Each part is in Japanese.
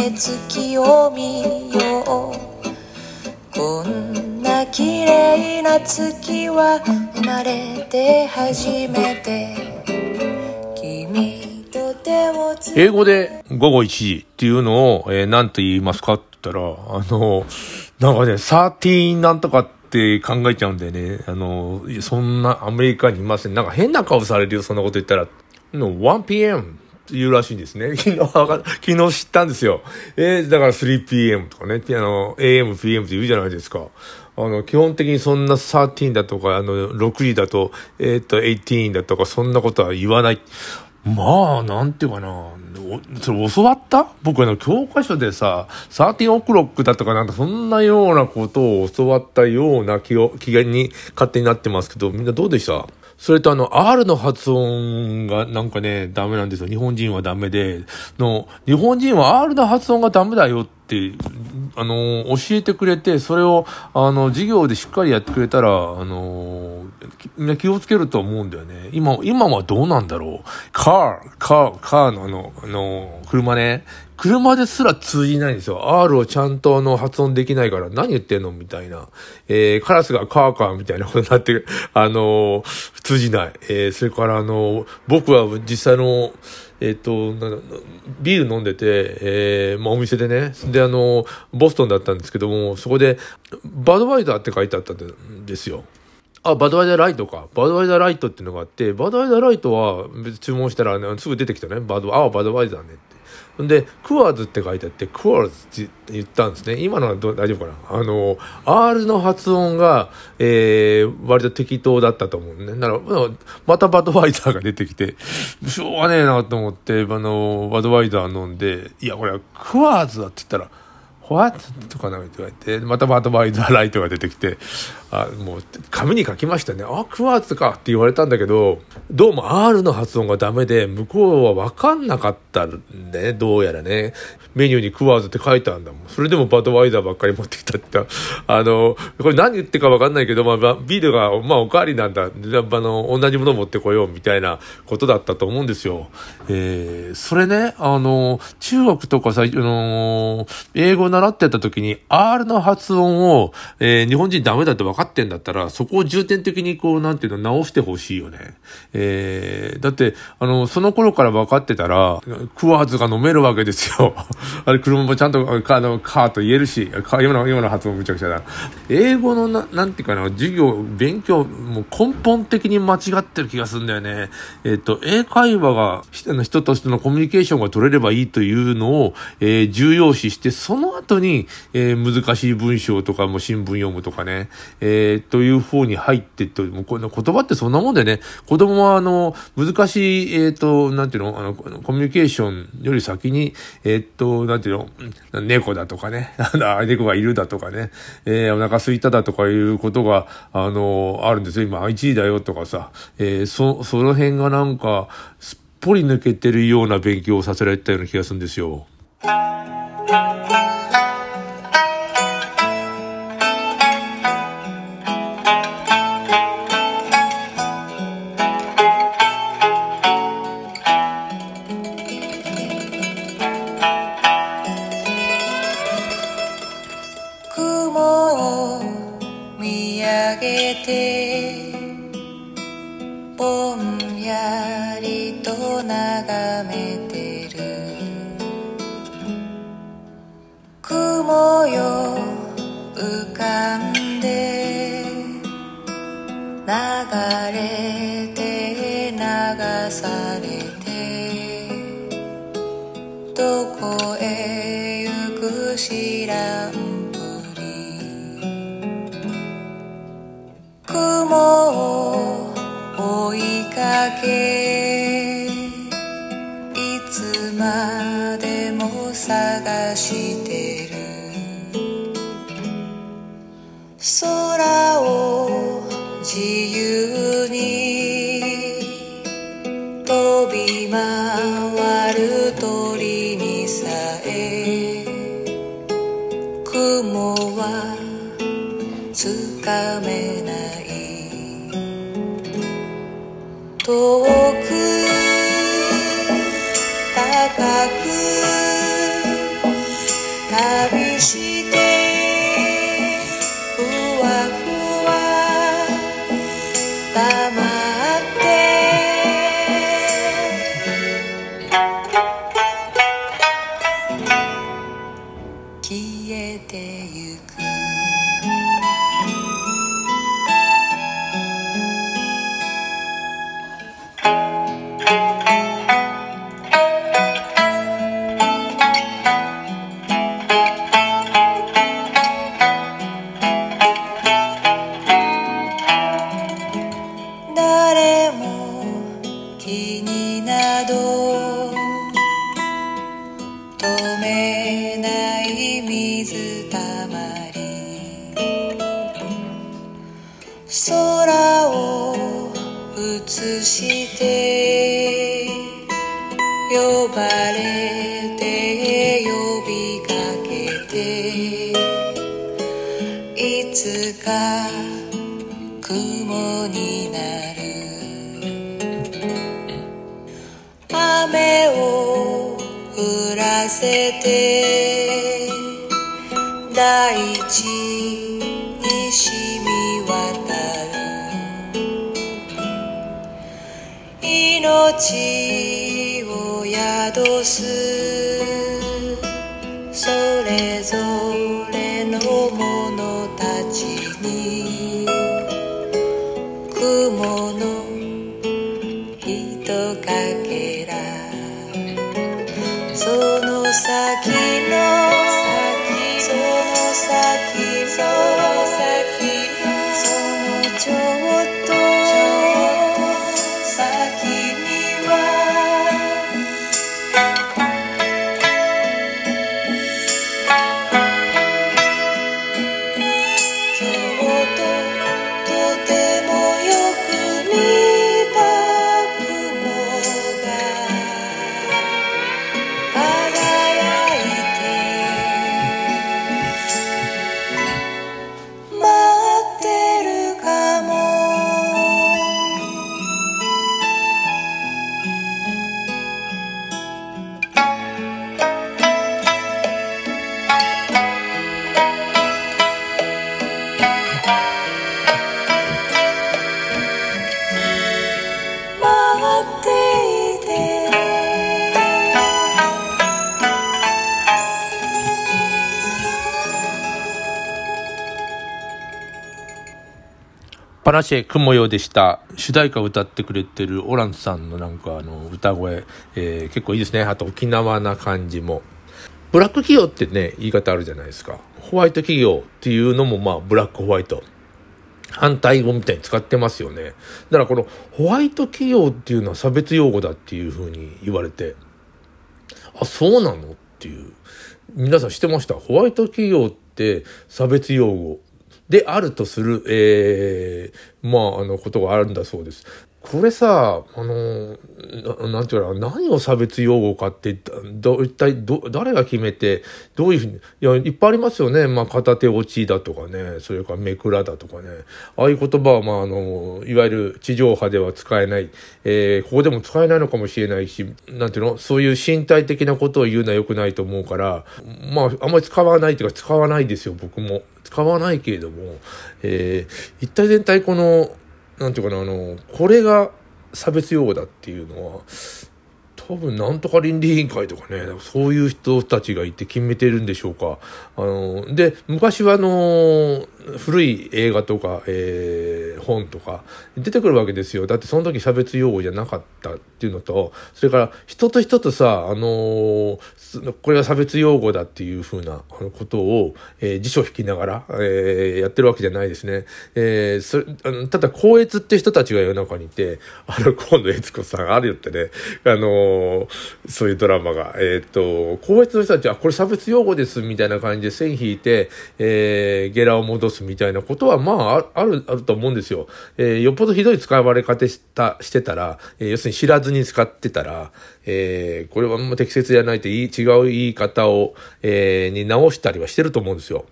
て月を見ようこんな綺麗な月は生まれて初めて君と手をつ英語で午後1時っていうのを、えー、何と言いますか？って言ったら、あの、なんかね、13なんとかって考えちゃうんだよね。あの、そんなアメリカにいません。なんか変な顔されるよ、そんなこと言ったら。の 1pm 言うらしいんですね。昨日、昨日知ったんですよ。えー、だから 3pm とかね、あの、am, pm って言うじゃないですか。あの、基本的にそんな13だとか、あの、6時だと、えー、っと、18だとか、そんなことは言わない。まあ、なんていうかな。それ教わった？僕あの、教科書でさ、サーティンオクロックだとかなんかそんなようなことを教わったような気を、気に勝手になってますけど、みんなどうでした？それとあの、R の発音がなんかね、ダメなんですよ。日本人はダメで、の、日本人は R の発音がダメだよって、ってあの、教えてくれて、それを、あの、授業でしっかりやってくれたら、あの、みんな気をつけると思うんだよね。今、今はどうなんだろう。カー、カー、カーのあの、あの、車ね。車ですら通じないんですよ。R をちゃんとあの発音できないから何言ってんのみたいな。えー、カラスがカーカーみたいなことになって、あのー、通じない。えー、それからあのー、僕は実際の、えっ、と、ビール飲んでて、えー、まあお店でね、であの、ボストンだったんですけども、そこで、バドワイザーって書いてあったんですよ。あ、バドワイザーライトか。バドワイザーライトっていうのがあって、バドワイザーライトは別注文したら、ね、すぐ出てきたね。バド、あ、バドワイザーねって。で、クワーズって書いてあって、クワーズって言ったんですね。今のは大丈夫かな？あの、R の発音が、えー、割と適当だったと思うね。なら、またバドワイザーが出てきて、しょうがねえなと思って、あの、バドワイザー飲んで、いや、これはクワーズだって言ったら、What? とかなんか言われて、またバドワイザーライトが出てきて、あもう、紙に書きましたね。あ、クワーツかって言われたんだけど、どうも R の発音がダメで、向こうはわかんなかったんで、ね、どうやらね。メニューにクワーズって書いてあるんだもん。それでもバドワイザーばっかり持ってきたって。あの、これ何言ってかわかんないけど、まあ、ビールが、まあ、おかわりなんだ。あの、同じもの持ってこようみたいなことだったと思うんですよ。えー、それね、あの、中国とかさ、あの、英語習ってた時に R の発音を、えー、日本人ダメだって分かんってんだったら、そこを重点的にこう、なんていうの、直してほしいよね。えー、だって、あの、その頃から分かってたら、クワーズが飲めるわけですよ。あれ、車もちゃんと、あの、カーと言えるし、か今の、今の発音むちゃくちゃだ。英語のな、なんていうかな、授業、勉強、もう根本的に間違ってる気がするんだよね。えっ、と、英会話が、人としてのコミュニケーションが取れればいいというのを、えー、重要視して、その後に、えー、難しい文章とかも新聞読むとかね、え、という方に入ってって、もうこの言葉ってそんなもんでね、子供はあの、難しい、えっ、ー、と、なんていうの、あの、コミュニケーションより先に、えっ、ー、と、なんていうの、猫だとかね、猫がいるだとかね、えー、お腹空いただとかいうことが、あの、あるんですよ。今、1時だよとかさ、えー、そ、その辺がなんか、すっぽり抜けてるような勉強をさせられたような気がするんですよ。げてぼんやりと眺めてる。雲よ浮かんで流れて流されてどこへ行く知らん雲を追いかけいつまでも探してる。空をかめない遠く高く旅してせて。大地に染み渡る。命を宿す。それぞれの者たちに。雲のパナシェ雲よでした。主題歌を歌ってくれてるオランさんのなんかあの歌声、えー結構いいですね。あと沖縄な感じも。ブラック企業ってね、言い方あるじゃないですか。ホワイト企業っていうのもまあブラックホワイト。反対語みたいに使ってますよね。だからこのホワイト企業っていうのは差別用語だっていうふうに言われて、あ、そうなの？っていう。皆さん知ってました？ホワイト企業って差別用語であるとする、えー、まあ、あの、ことがあるんだそうです。これさ、あの、なんていうかな、何を差別用語かって、ど、一体ど、誰が決めて、どういうふうに、いや、いっぱいありますよね。まあ、片手落ちだとかね、それからめくらだとかね。ああいう言葉は、まあ、あの、いわゆる地上波では使えない、えー、ここでも使えないのかもしれないし、なんていうの、そういう身体的なことを言うのは良くないと思うから、まあ、あんまり使わないというか、使わないですよ、僕も。使わないけれども、えー、一体全体この、なんていうかな、あの、これが差別用語だっていうのは、多分なんとか倫理委員会とかね、そういう人たちがいて決めてるんでしょうか。あの、で、昔はあの、古い映画とか、えー、本とか出てくるわけですよ。だってその時差別用語じゃなかったっていうのと、それから人と人とさ、あのこれが差別用語だっていうふうなことを、えー辞書引きながら、えーやってるわけじゃないですね。えーそれあのただ、光悦って人たちが世の中にいて、あの、河野悦子さん、あるよってね、あのそういうドラマが、えーっと、光悦の人たちは、これ差別用語です、みたいな感じで線引いて、えーゲラを戻すみたいなことは、まあ、ある、あると思うんですよ。えーよっぽどひどい使われ方した、してたら、えー要するに知らずに使ってたら、えーこれはもう適切じゃないといい、違う言い方を、えーに直したりはしてると思うんですよ。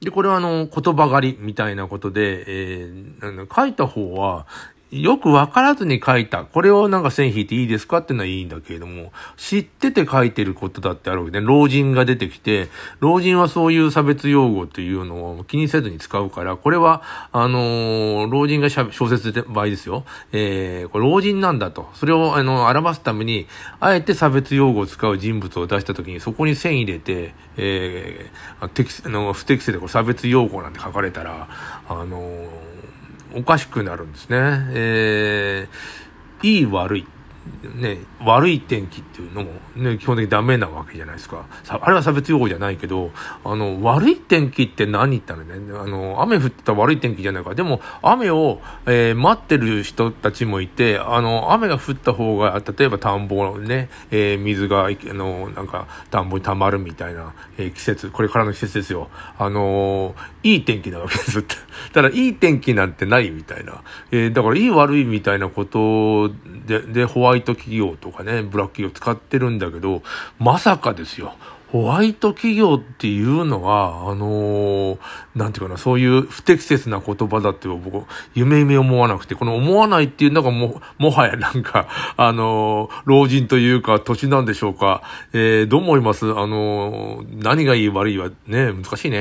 で、これはあの、言葉狩りみたいなことで、えー書いた方は、よくわからずに書いた。これをなんか線引いていいですかってのはいいんだけれども、知ってて書いてることだってあるわけで、老人が出てきて、老人はそういう差別用語っていうのを気にせずに使うから、これは、あのー、老人が小説で場合ですよ。えー、これ老人なんだと。それを、あの、表すために、あえて差別用語を使う人物を出したときに、そこに線入れて、えー、適あの不適切でこれ差別用語なんて書かれたら、あのーおかしくなるんですね。えー、いい悪い。ね、悪い天気っていうのも、ね、基本的にダメなわけじゃないですか。あれは差別用語じゃないけど、あの、悪い天気って何言ったらね、あの、雨降ったら悪い天気じゃないか。でも、雨を、えー、待ってる人たちもいて、あの、雨が降った方が、例えば田んぼのね、えー、水が、あの、なんか、田んぼに溜まるみたいな、えー、季節、これからの季節ですよ。あのいい天気なわけです。ただ、いい天気なんてないみたいな。えだから、いい悪いみたいなことで、で、ホワイト企業とかね、ブラック企業使ってるんだけど、まさかですよ。ホワイト企業っていうのは、あのー、なんていうかな、そういう不適切な言葉だって僕、夢夢思わなくて、この思わないっていうのがも、もはやなんか、あのー、老人というか、年なんでしょうか。えー、どう思います？あのー、何がいい悪いはね、難しいね。